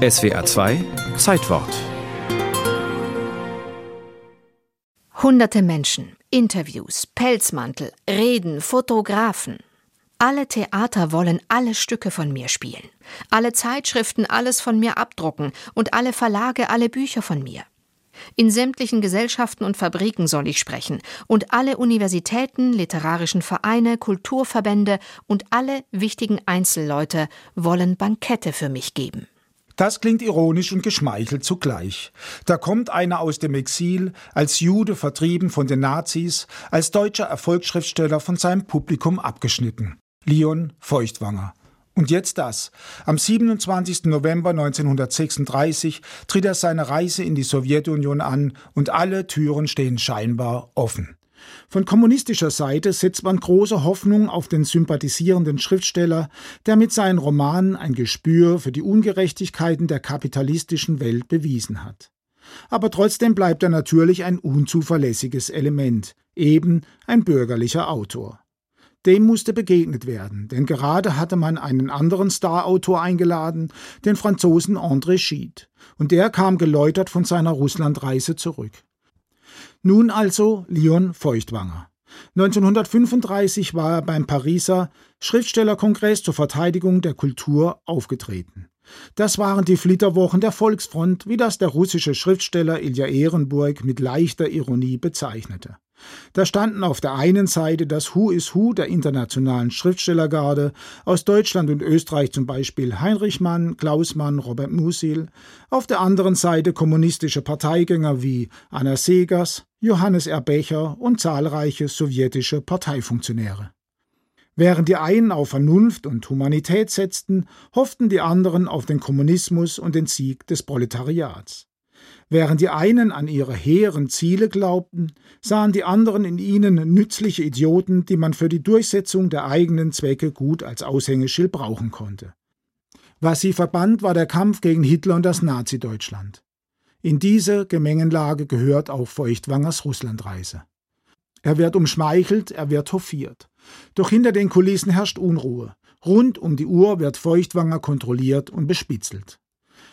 SWA 2 Zeitwort. Hunderte Menschen, Interviews, Pelzmantel, Reden, Fotografen. Alle Theater wollen alle Stücke von mir spielen. Alle Zeitschriften alles von mir abdrucken und alle Verlage alle Bücher von mir. In sämtlichen Gesellschaften und Fabriken soll ich sprechen, und alle Universitäten, literarischen Vereine, Kulturverbände und alle wichtigen Einzelleute wollen Bankette für mich geben. Das klingt ironisch und geschmeichelt zugleich. Da kommt einer aus dem Exil, als Jude vertrieben von den Nazis, als deutscher Erfolgsschriftsteller von seinem Publikum abgeschnitten. Leon Feuchtwanger. Und jetzt das. Am 27. November 1936 tritt er seine Reise in die Sowjetunion an und alle Türen stehen scheinbar offen. Von kommunistischer Seite setzt man große Hoffnung auf den sympathisierenden Schriftsteller, der mit seinen Romanen ein Gespür für die Ungerechtigkeiten der kapitalistischen Welt bewiesen hat. Aber trotzdem bleibt er natürlich ein unzuverlässiges Element, eben ein bürgerlicher Autor. Dem musste begegnet werden, denn gerade hatte man einen anderen Starautor eingeladen, den Franzosen André Gide, und der kam geläutert von seiner Russlandreise zurück. Nun also Leon Feuchtwanger. 1935 war er beim Pariser Schriftstellerkongress zur Verteidigung der Kultur aufgetreten. Das waren die Flitterwochen der Volksfront, wie das der russische Schriftsteller Ilja Ehrenburg mit leichter Ironie bezeichnete. Da standen auf der einen Seite das Who is Who der internationalen Schriftstellergarde, aus Deutschland und Österreich zum Beispiel Heinrich Mann, Klaus Mann, Robert Musil, auf der anderen Seite kommunistische Parteigänger wie Anna Segers, Johannes R. Becher und zahlreiche sowjetische Parteifunktionäre. Während die einen auf Vernunft und Humanität setzten, hofften die anderen auf den Kommunismus und den Sieg des Proletariats. Während die einen an ihre hehren Ziele glaubten, sahen die anderen in ihnen nützliche Idioten, die man für die Durchsetzung der eigenen Zwecke gut als Aushängeschild brauchen konnte. Was sie verband, war der Kampf gegen Hitler und das Nazi-Deutschland. In diese Gemengenlage gehört auch Feuchtwangers Russlandreise. Er wird umschmeichelt, er wird hofiert. Doch hinter den Kulissen herrscht Unruhe. Rund um die Uhr wird Feuchtwanger kontrolliert und bespitzelt.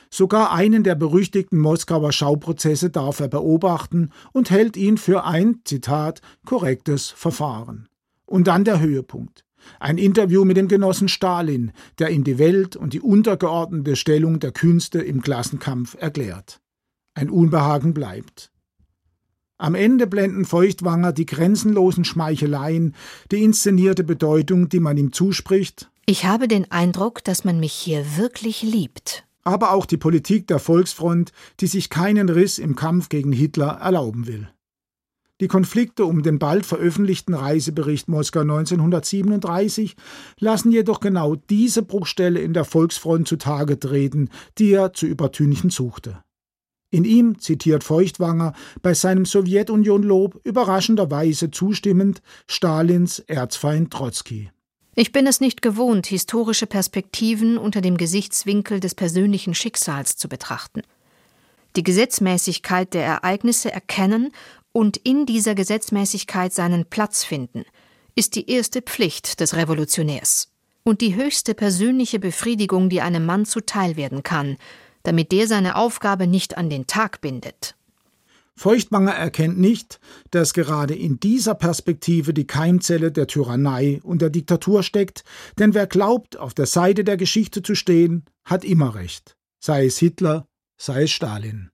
Sogar einen der berüchtigten Moskauer Schauprozesse darf er beobachten und hält ihn für ein, Zitat, korrektes Verfahren. Und dann der Höhepunkt. Ein Interview mit dem Genossen Stalin, der ihm die Welt und die untergeordnete Stellung der Künste im Klassenkampf erklärt. Ein Unbehagen bleibt. Am Ende blenden Feuchtwanger die grenzenlosen Schmeicheleien, die inszenierte Bedeutung, die man ihm zuspricht. Ich habe den Eindruck, dass man mich hier wirklich liebt aber auch die Politik der Volksfront, die sich keinen Riss im Kampf gegen Hitler erlauben will. Die Konflikte um den bald veröffentlichten Reisebericht Moskau 1937 lassen jedoch genau diese Bruchstelle in der Volksfront zutage treten, die er zu übertünchen suchte. In ihm zitiert Feuchtwanger bei seinem Sowjetunion-Lob überraschenderweise zustimmend Stalins Erzfeind Trotzki. Ich bin es nicht gewohnt, historische Perspektiven unter dem Gesichtswinkel des persönlichen Schicksals zu betrachten. Die Gesetzmäßigkeit der Ereignisse erkennen und in dieser Gesetzmäßigkeit seinen Platz finden, ist die erste Pflicht des Revolutionärs und die höchste persönliche Befriedigung, die einem Mann zuteil werden kann, damit der seine Aufgabe nicht an den Tag bindet. Feuchtwanger erkennt nicht, dass gerade in dieser Perspektive die Keimzelle der Tyrannei und der Diktatur steckt, denn wer glaubt, auf der Seite der Geschichte zu stehen, hat immer recht, sei es Hitler, sei es Stalin.